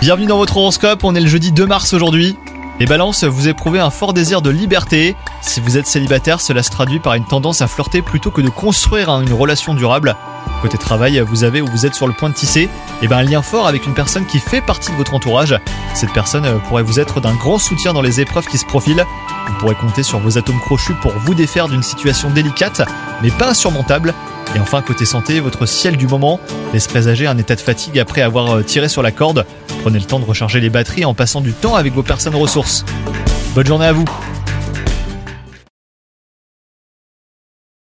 Bienvenue dans votre horoscope, on est le jeudi 2 mars aujourd'hui. Les balances, vous éprouvez un fort désir de liberté. Si vous êtes célibataire, cela se traduit par une tendance à flirter plutôt que de construire hein, une relation durable. Côté travail, vous avez ou vous êtes sur le point de tisser eh ben, un lien fort avec une personne qui fait partie de votre entourage. Cette personne euh, pourrait vous être d'un grand soutien dans les épreuves qui se profilent. Vous pourrez compter sur vos atomes crochus pour vous défaire d'une situation délicate, mais pas insurmontable. Et enfin, côté santé, votre ciel du moment laisse présager un état de fatigue après avoir euh, tiré sur la corde. Prenez le temps de recharger les batteries en passant du temps avec vos personnes ressources. Bonne journée à vous